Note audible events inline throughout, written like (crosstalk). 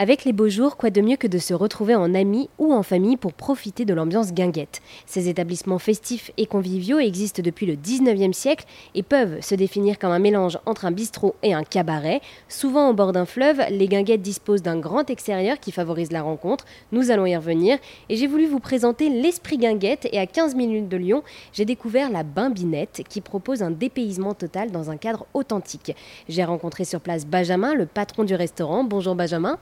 Avec les beaux jours, quoi de mieux que de se retrouver en amis ou en famille pour profiter de l'ambiance guinguette. Ces établissements festifs et conviviaux existent depuis le 19e siècle et peuvent se définir comme un mélange entre un bistrot et un cabaret. Souvent au bord d'un fleuve, les guinguettes disposent d'un grand extérieur qui favorise la rencontre. Nous allons y revenir et j'ai voulu vous présenter l'esprit guinguette et à 15 minutes de Lyon, j'ai découvert la Bimbinette qui propose un dépaysement total dans un cadre authentique. J'ai rencontré sur place Benjamin, le patron du restaurant. Bonjour Benjamin.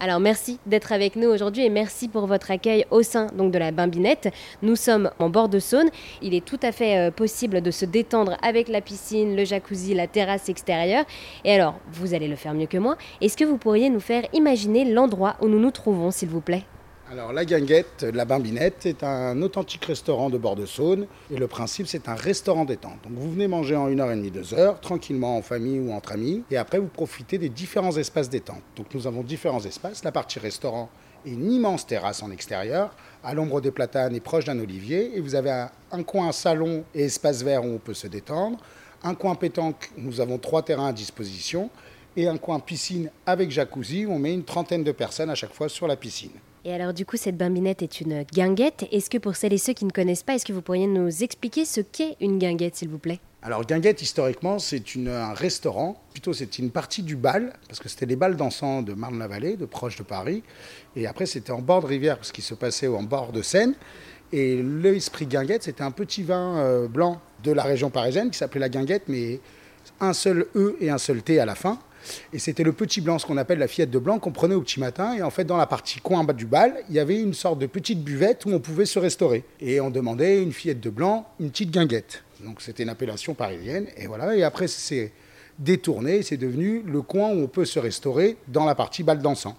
Alors merci d'être avec nous aujourd'hui et merci pour votre accueil au sein donc de la Bimbinette. Nous sommes en bord de Saône. Il est tout à fait euh, possible de se détendre avec la piscine, le jacuzzi, la terrasse extérieure. Et alors, vous allez le faire mieux que moi. Est-ce que vous pourriez nous faire imaginer l'endroit où nous nous trouvons, s'il vous plaît? Alors la Guinguette, la Bimbinette, c'est un authentique restaurant de bord de Saône et le principe c'est un restaurant détente. Donc vous venez manger en une heure et demie, deux heures, tranquillement en famille ou entre amis et après vous profitez des différents espaces détente. Donc nous avons différents espaces. La partie restaurant est une immense terrasse en extérieur à l'ombre des platanes et proche d'un olivier et vous avez un, un coin salon et espace vert où on peut se détendre. Un coin pétanque, nous avons trois terrains à disposition et un coin piscine avec jacuzzi où on met une trentaine de personnes à chaque fois sur la piscine. Et alors du coup, cette bimbinette est une guinguette. Est-ce que pour celles et ceux qui ne connaissent pas, est-ce que vous pourriez nous expliquer ce qu'est une guinguette, s'il vous plaît? Alors Guinguette, historiquement, c'est un restaurant, plutôt c'est une partie du bal, parce que c'était les balles dansants de Marne-la-Vallée, de proche de Paris, et après c'était en bord de rivière, ce qui se passait en bord de Seine, et l'esprit Guinguette, c'était un petit vin euh, blanc de la région parisienne qui s'appelait la Guinguette, mais un seul E et un seul T à la fin, et c'était le petit blanc, ce qu'on appelle la fillette de blanc, qu'on prenait au petit matin. Et en fait, dans la partie coin bas du bal, il y avait une sorte de petite buvette où on pouvait se restaurer. Et on demandait une fillette de blanc, une petite guinguette. Donc c'était une appellation parisienne. Et voilà. Et après, c'est détourné. C'est devenu le coin où on peut se restaurer dans la partie bal dansant.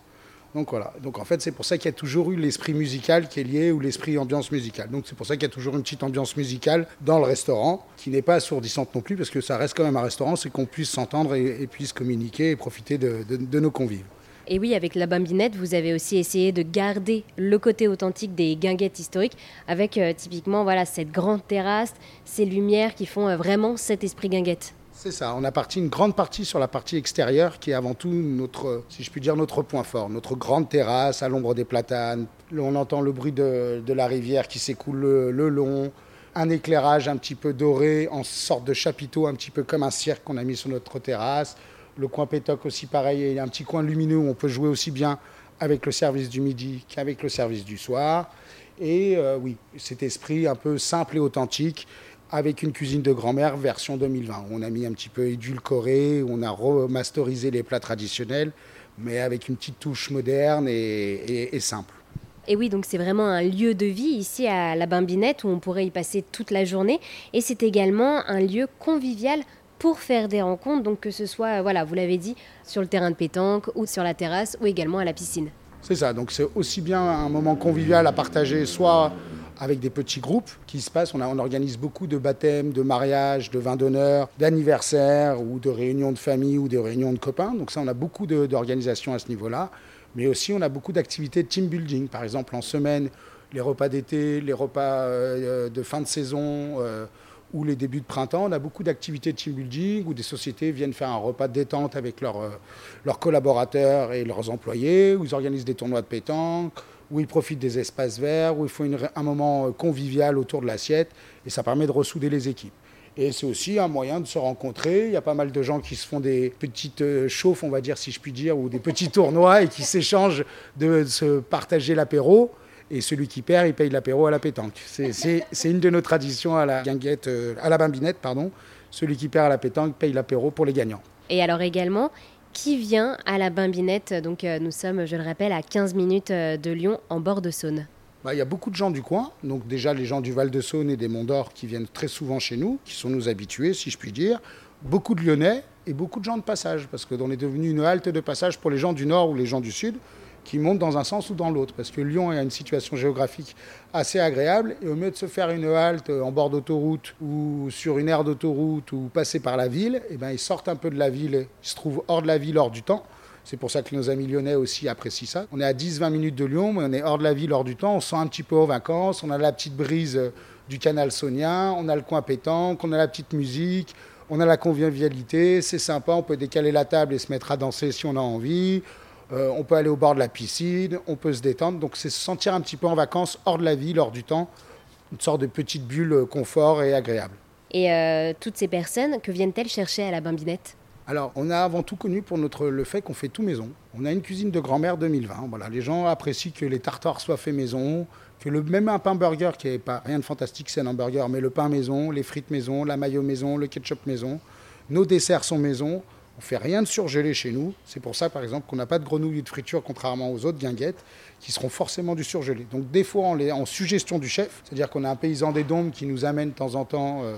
Donc voilà. Donc en fait, c'est pour ça qu'il y a toujours eu l'esprit musical qui est lié ou l'esprit ambiance musicale. Donc c'est pour ça qu'il y a toujours une petite ambiance musicale dans le restaurant qui n'est pas assourdissante non plus parce que ça reste quand même un restaurant, c'est qu'on puisse s'entendre et, puisse communiquer et profiter de, nos convives. Et oui, avec la Bambinette, vous avez aussi essayé de garder le côté authentique des guinguettes historiques avec euh, typiquement voilà cette grande terrasse, ces lumières qui font euh, vraiment cet esprit guinguette. C'est ça, on a parti une grande partie sur la partie extérieure qui est avant tout notre, si je puis dire, notre point fort, notre grande terrasse à l'ombre des platanes. On entend le bruit de, la rivière qui s'écoule le, long, un éclairage un petit peu doré en sorte de chapiteau, un petit peu comme un cirque qu'on a mis sur notre terrasse. Le coin pétoc aussi pareil, il y a un petit coin lumineux où on peut jouer aussi bien avec le service du midi qu'avec le service du soir. Et euh, oui, cet esprit un peu simple et authentique avec une cuisine de grand-mère version 2020. On a mis un petit peu édulcoré, on a remasterisé les plats traditionnels, mais avec une petite touche moderne et, simple. Et oui, donc c'est vraiment un lieu de vie ici à la Bimbinette où on pourrait y passer toute la journée. Et c'est également un lieu convivial pour faire des rencontres, donc que ce soit, voilà, vous l'avez dit, sur le terrain de pétanque ou sur la terrasse ou également à la piscine. C'est ça, donc c'est aussi bien un moment convivial à partager, soit avec des petits groupes qui se passent. On, organise beaucoup de baptêmes, de mariages, de vins d'honneur, d'anniversaires ou de réunions de famille ou de réunions de copains. Donc ça, on a beaucoup d'organisations à ce niveau-là. Mais aussi, on a beaucoup d'activités team building. Par exemple, en semaine, les repas d'été, les repas euh, de fin de saison euh, ou les débuts de printemps. On a beaucoup d'activités de team building où des sociétés viennent faire un repas de détente avec leurs, euh, leurs collaborateurs et leurs employés, où ils organisent des tournois de pétanque, où ils profitent des espaces verts, où il faut un moment euh, convivial autour de l'assiette, et ça permet de ressouder les équipes. Et c'est aussi un moyen de se rencontrer. Il y a pas mal de gens qui se font des petites euh, chauffes, on va dire, si je puis dire, ou des petits (laughs) tournois et qui s'échangent de se partager l'apéro. Et celui qui perd, il paye l'apéro à la pétanque. C'est une de nos traditions à la guinguette, euh, à la bambinette, pardon. Celui qui perd à la pétanque paye l'apéro pour les gagnants. Et alors également, qui vient à la Bimbinette. Donc euh, nous sommes, je le rappelle, à 15 minutes euh, de Lyon, en bord de Saône. Bah, il y a beaucoup de gens du coin, donc déjà les gens du Val-de-Saône et des Monts d'Or qui viennent très souvent chez nous, qui sont nos habitués, si je puis dire. Beaucoup de Lyonnais et beaucoup de gens de passage, parce qu'on est devenu une halte de passage pour les gens du Nord ou les gens du Sud qui montent dans un sens ou dans l'autre. Parce que Lyon a une situation géographique assez agréable. Et au mieux de se faire une halte en bord d'autoroute ou sur une aire d'autoroute ou passer par la ville, eh ben, ils sortent un peu de la ville, ils se trouvent hors de la ville hors du temps. C'est pour ça que nos amis lyonnais aussi apprécient ça. On est à 10-20 minutes de Lyon, mais on est hors de la ville, hors du temps. On sent un petit peu aux vacances. On a la petite brise du canal saunien. On a le coin pétanque. On a la petite musique. On a la convivialité. C'est sympa. On peut décaler la table et se mettre à danser si on a envie. Euh, on peut aller au bord de la piscine, on peut se détendre. Donc c'est se sentir un petit peu en vacances hors de la ville, hors du temps. Une sorte de petite bulle euh, confort et agréable. Et euh, toutes ces personnes, que viennent-elles chercher à la Bambinette? Alors, on a avant tout connu pour notre, le fait qu'on fait tout maison. On a une cuisine de grand-mère 2020. Voilà, les gens apprécient que les tartares soient faits maison, que le, même un pain burger, qui n'est pas rien de fantastique, c'est un hamburger, mais le pain maison, les frites maison, la mayo maison, le ketchup maison, nos desserts sont maison. On fait rien de surgelé chez nous. C'est pour ça, par exemple, qu'on n'a pas de grenouilles de friture, contrairement aux autres guinguettes, qui seront forcément du surgelé. Donc, des fois, on est en suggestion du chef, c'est-à-dire qu'on a un paysan des dômes qui nous amène de temps en temps. Euh,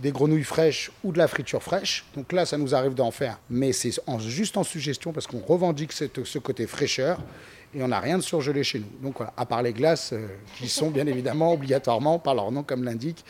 des grenouilles fraîches ou de la friture fraîche. Donc là, ça nous arrive d'en faire, mais c'est juste en suggestion parce qu'on revendique ce côté fraîcheur et on n'a rien de surgelé chez nous. Donc voilà, à part les glaces euh, qui sont bien évidemment obligatoirement, par leur nom comme l'indique,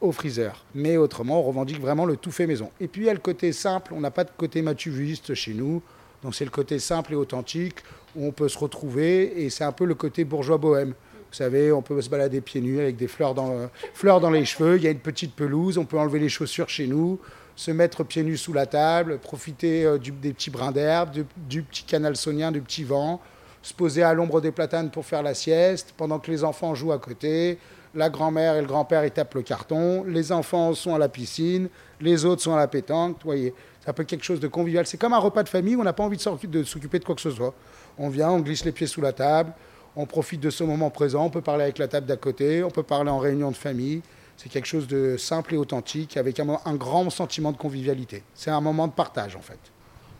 au freezer. Mais autrement, on revendique vraiment le tout fait maison. Et puis il y a le côté simple, on n'a pas de côté matuviste chez nous. Donc c'est le côté simple et authentique où on peut se retrouver et c'est un peu le côté bourgeois bohème. Vous savez, on peut se balader pieds nus avec des fleurs dans, dans les cheveux. Il y a une petite pelouse. On peut enlever les chaussures chez nous, se mettre pieds nus sous la table, profiter euh, des petits brins d'herbe, du, petit canal saunien, du petit vent, se poser à l'ombre des platanes pour faire la sieste, pendant que les enfants jouent à côté. La grand-mère et le grand-père, ils tapent le carton. Les enfants sont à la piscine. Les autres sont à la pétanque. Vous voyez, c'est un peu quelque chose de convivial. C'est comme un repas de famille on n'a pas envie de s'occuper de quoi que ce soit. On vient, on glisse les pieds sous la table, on profite de ce moment présent, on peut parler avec la table d'à côté, on peut parler en réunion de famille. C'est quelque chose de simple et authentique, avec un, grand sentiment de convivialité. C'est un moment de partage, en fait.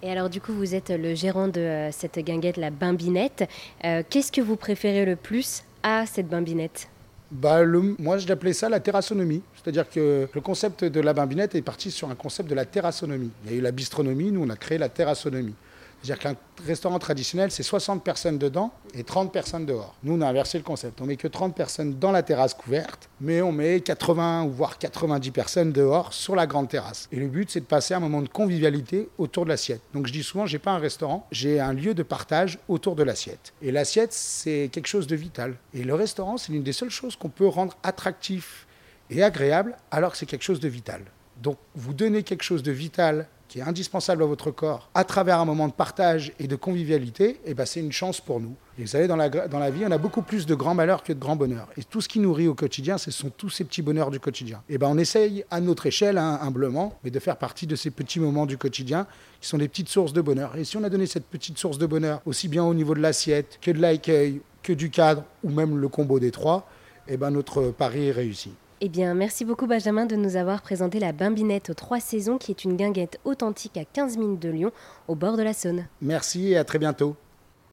Et alors, du coup, vous êtes le gérant de euh, cette guinguette, la Bimbinette. Euh, qu'est-ce que vous préférez le plus à cette Bimbinette? Bah, moi, je l'appelais ça la terrassonomie. C'est-à-dire que le concept de la bimbinette est parti sur un concept de la terrassonomie. Il y a eu la bistronomie, nous, on a créé la terrassonomie. C'est-à-dire qu'un restaurant traditionnel, c'est 60 personnes dedans et 30 personnes dehors. Nous, on a inversé le concept. On met que 30 personnes dans la terrasse couverte, mais on met 80 ou voire 90 personnes dehors sur la grande terrasse. Et le but, c'est de passer un moment de convivialité autour de l'assiette. Donc je dis souvent, j'ai pas un restaurant, j'ai un lieu de partage autour de l'assiette. Et l'assiette, c'est quelque chose de vital. Et le restaurant, c'est l'une des seules choses qu'on peut rendre attractif et agréable alors que c'est quelque chose de vital. Donc vous donnez quelque chose de vital qui est indispensable à votre corps à travers un moment de partage et de convivialité, et eh ben c'est une chance pour nous. Et vous savez, dans la, dans la vie, on a beaucoup plus de grands malheurs que de grands bonheurs. Et tout ce qui nourrit au quotidien, ce sont tous ces petits bonheurs du quotidien. Et eh ben on essaye à notre échelle, hein, humblement, mais de faire partie de ces petits moments du quotidien qui sont des petites sources de bonheur. Et si on a donné cette petite source de bonheur, aussi bien au niveau de l'assiette que de l'accueil, que du cadre, ou même le combo des trois, et eh ben notre pari est réussi. Eh bien, merci beaucoup Benjamin de nous avoir présenté la Bimbinette aux trois saisons, qui est une guinguette authentique à 15 minutes de Lyon, au bord de la Saône. Merci et à très bientôt.